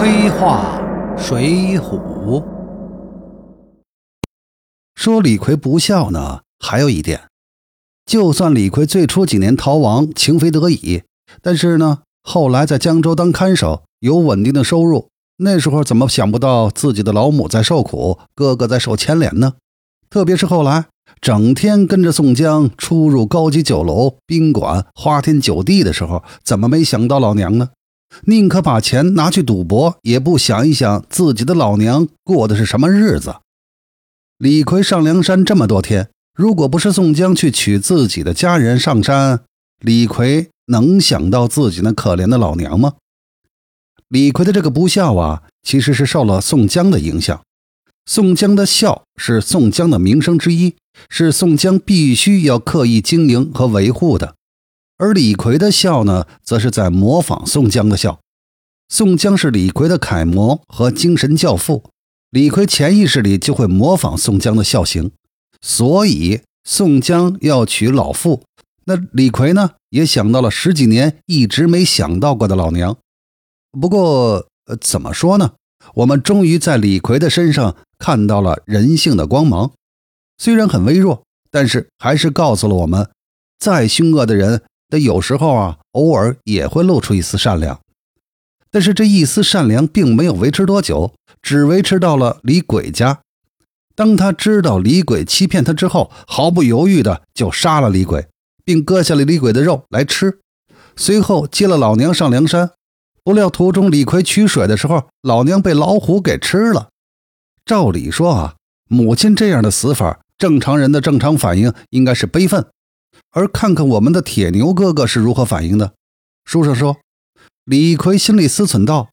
黑话水浒说李逵不孝呢，还有一点，就算李逵最初几年逃亡情非得已，但是呢，后来在江州当看守，有稳定的收入。那时候怎么想不到自己的老母在受苦，哥哥在受牵连呢？特别是后来整天跟着宋江出入高级酒楼、宾馆、花天酒地的时候，怎么没想到老娘呢？宁可把钱拿去赌博，也不想一想自己的老娘过的是什么日子。李逵上梁山这么多天，如果不是宋江去娶自己的家人上山，李逵能想到自己那可怜的老娘吗？李逵的这个不孝啊，其实是受了宋江的影响。宋江的孝是宋江的名声之一，是宋江必须要刻意经营和维护的。而李逵的笑呢，则是在模仿宋江的笑。宋江是李逵的楷模和精神教父，李逵潜意识里就会模仿宋江的孝行。所以宋江要娶老妇，那李逵呢，也想到了十几年一直没想到过的老娘。不过，呃，怎么说呢？我们终于在李逵的身上看到了人性的光芒，虽然很微弱，但是还是告诉了我们，再凶恶的人。但有时候啊，偶尔也会露出一丝善良，但是这一丝善良并没有维持多久，只维持到了李鬼家。当他知道李鬼欺骗他之后，毫不犹豫的就杀了李鬼，并割下了李鬼的肉来吃。随后接了老娘上梁山，不料途中李逵取水的时候，老娘被老虎给吃了。照理说啊，母亲这样的死法，正常人的正常反应应该是悲愤。而看看我们的铁牛哥哥是如何反应的。书上说，李逵心里思忖道：“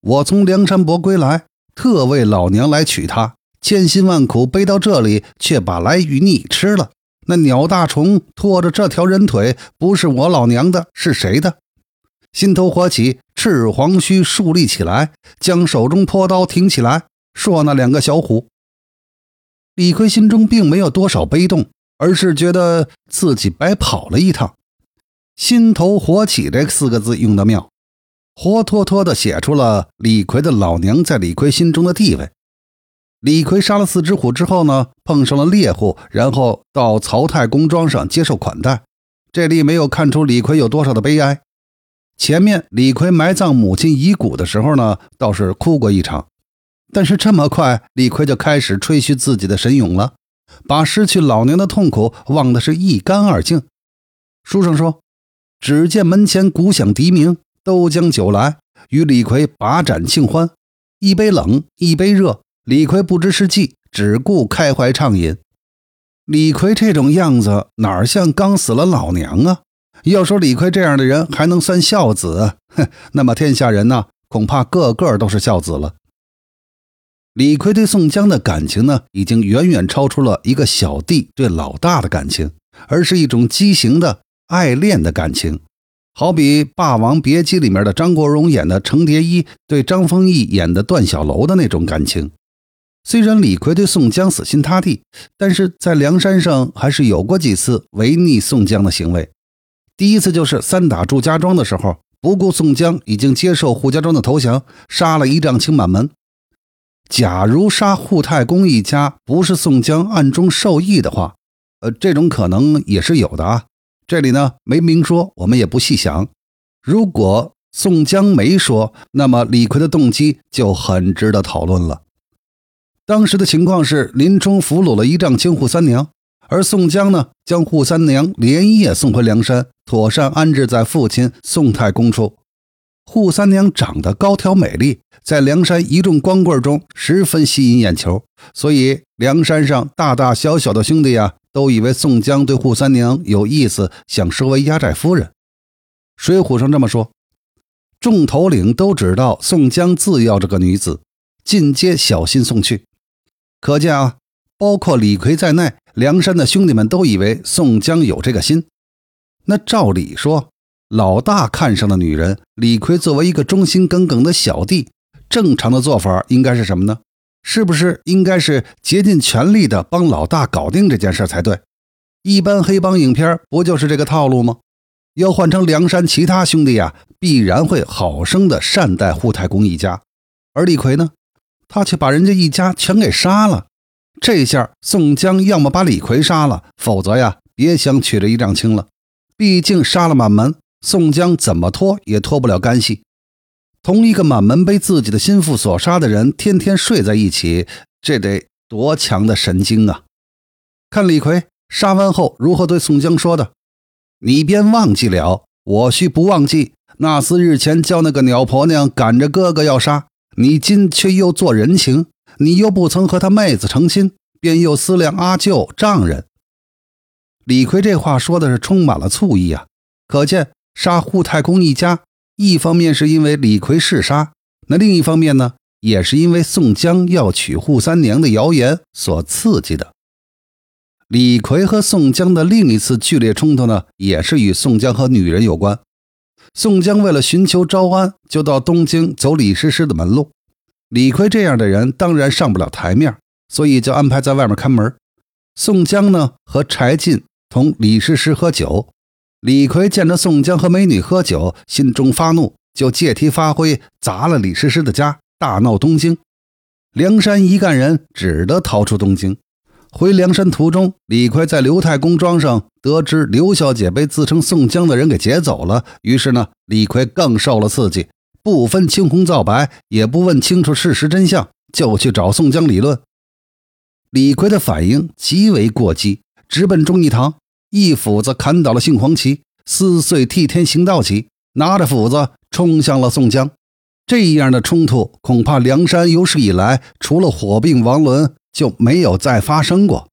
我从梁山伯归来，特为老娘来娶她，千辛万苦背到这里，却把来与你吃了。那鸟大虫拖着这条人腿，不是我老娘的，是谁的？”心头火起，赤黄须竖立起来，将手中破刀挺起来，说：“那两个小虎。”李逵心中并没有多少悲动。而是觉得自己白跑了一趟，心头火起这四个字用得妙，活脱脱的写出了李逵的老娘在李逵心中的地位。李逵杀了四只虎之后呢，碰上了猎户，然后到曹太公庄上接受款待。这里没有看出李逵有多少的悲哀。前面李逵埋葬母亲遗骨的时候呢，倒是哭过一场，但是这么快，李逵就开始吹嘘自己的神勇了。把失去老娘的痛苦忘得是一干二净。书上说，只见门前鼓响笛鸣，都将酒来，与李逵把盏庆欢。一杯冷，一杯热，李逵不知是计，只顾开怀畅饮。李逵这种样子，哪像刚死了老娘啊？要说李逵这样的人还能算孝子，哼，那么天下人呢，恐怕个个都是孝子了。李逵对宋江的感情呢，已经远远超出了一个小弟对老大的感情，而是一种畸形的爱恋的感情，好比《霸王别姬》里面的张国荣演的程蝶衣对张丰毅演的段小楼的那种感情。虽然李逵对宋江死心塌地，但是在梁山上还是有过几次违逆宋江的行为。第一次就是三打祝家庄的时候，不顾宋江已经接受扈家庄的投降，杀了一丈青满门。假如杀扈太公一家不是宋江暗中授意的话，呃，这种可能也是有的啊。这里呢没明说，我们也不细想。如果宋江没说，那么李逵的动机就很值得讨论了。当时的情况是，林冲俘虏了一丈青扈三娘，而宋江呢将扈三娘连夜送回梁山，妥善安置在父亲宋太公处。扈三娘长得高挑美丽，在梁山一众光棍中十分吸引眼球，所以梁山上大大小小的兄弟呀，都以为宋江对扈三娘有意思，想收为压寨夫人。水浒上这么说，众头领都知道宋江自要这个女子，尽皆小心送去。可见啊，包括李逵在内，梁山的兄弟们都以为宋江有这个心。那照理说。老大看上的女人，李逵作为一个忠心耿耿的小弟，正常的做法应该是什么呢？是不是应该是竭尽全力的帮老大搞定这件事才对？一般黑帮影片不就是这个套路吗？要换成梁山其他兄弟呀，必然会好生的善待扈太公一家，而李逵呢，他却把人家一家全给杀了。这下宋江要么把李逵杀了，否则呀，别想娶这一丈青了。毕竟杀了满门，宋江怎么脱也脱不了干系。同一个满门被自己的心腹所杀的人，天天睡在一起，这得多强的神经啊！看李逵杀完后如何对宋江说的：“你便忘记了，我须不忘记。那厮日前叫那个鸟婆娘赶着哥哥要杀，你今却又做人情。”你又不曾和他妹子成亲，便又思量阿舅丈人。李逵这话说的是充满了醋意啊！可见杀扈太公一家，一方面是因为李逵嗜杀，那另一方面呢，也是因为宋江要娶扈三娘的谣言所刺激的。李逵和宋江的另一次剧烈冲突呢，也是与宋江和女人有关。宋江为了寻求招安，就到东京走李师师的门路。李逵这样的人当然上不了台面，所以就安排在外面看门。宋江呢和柴进同李师师喝酒，李逵见着宋江和美女喝酒，心中发怒，就借题发挥，砸了李师师的家，大闹东京。梁山一干人只得逃出东京。回梁山途中，李逵在刘太公庄上得知刘小姐被自称宋江的人给劫走了，于是呢，李逵更受了刺激。不分青红皂白，也不问清楚事实真相，就去找宋江理论。李逵的反应极为过激，直奔忠义堂，一斧子砍倒了杏黄旗，撕碎替天行道旗，拿着斧子冲向了宋江。这样的冲突，恐怕梁山有史以来除了火并王伦就没有再发生过。